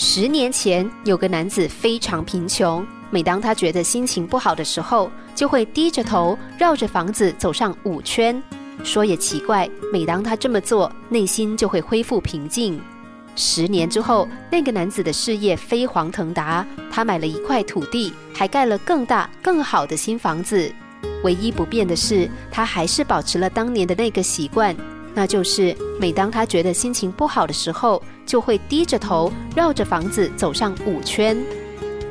十年前，有个男子非常贫穷，每当他觉得心情不好的时候，就会低着头绕着房子走上五圈。说也奇怪，每当他这么做，内心就会恢复平静。十年之后，那个男子的事业飞黄腾达，他买了一块土地，还盖了更大、更好的新房子。唯一不变的是，他还是保持了当年的那个习惯。那就是每当他觉得心情不好的时候，就会低着头绕着房子走上五圈。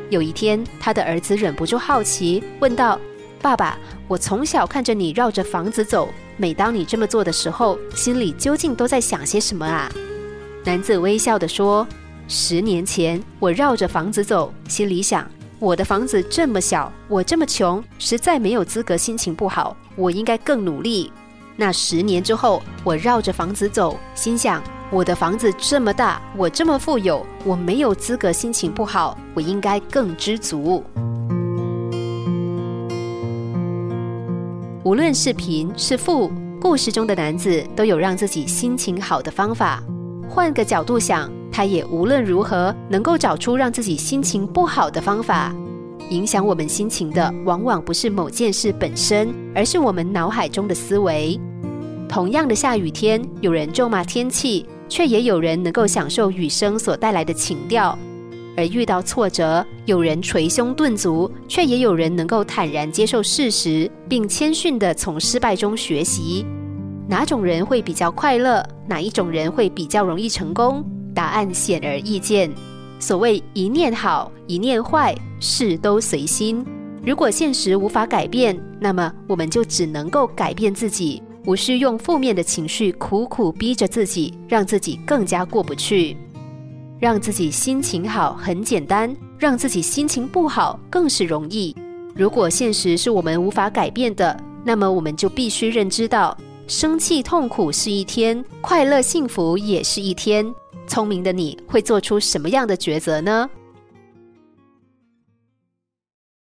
有一天，他的儿子忍不住好奇，问道：“爸爸，我从小看着你绕着房子走，每当你这么做的时候，心里究竟都在想些什么啊？”男子微笑地说：“十年前，我绕着房子走，心里想，我的房子这么小，我这么穷，实在没有资格心情不好，我应该更努力。”那十年之后，我绕着房子走，心想：我的房子这么大，我这么富有，我没有资格心情不好，我应该更知足。无论是贫是富，故事中的男子都有让自己心情好的方法。换个角度想，他也无论如何能够找出让自己心情不好的方法。影响我们心情的，往往不是某件事本身，而是我们脑海中的思维。同样的下雨天，有人咒骂天气，却也有人能够享受雨声所带来的情调；而遇到挫折，有人捶胸顿足，却也有人能够坦然接受事实，并谦逊地从失败中学习。哪种人会比较快乐？哪一种人会比较容易成功？答案显而易见。所谓一念好，一念坏，事都随心。如果现实无法改变，那么我们就只能够改变自己，无需用负面的情绪苦苦逼着自己，让自己更加过不去。让自己心情好很简单，让自己心情不好更是容易。如果现实是我们无法改变的，那么我们就必须认知到，生气痛苦是一天，快乐幸福也是一天。聪明的你会做出什么样的抉择呢？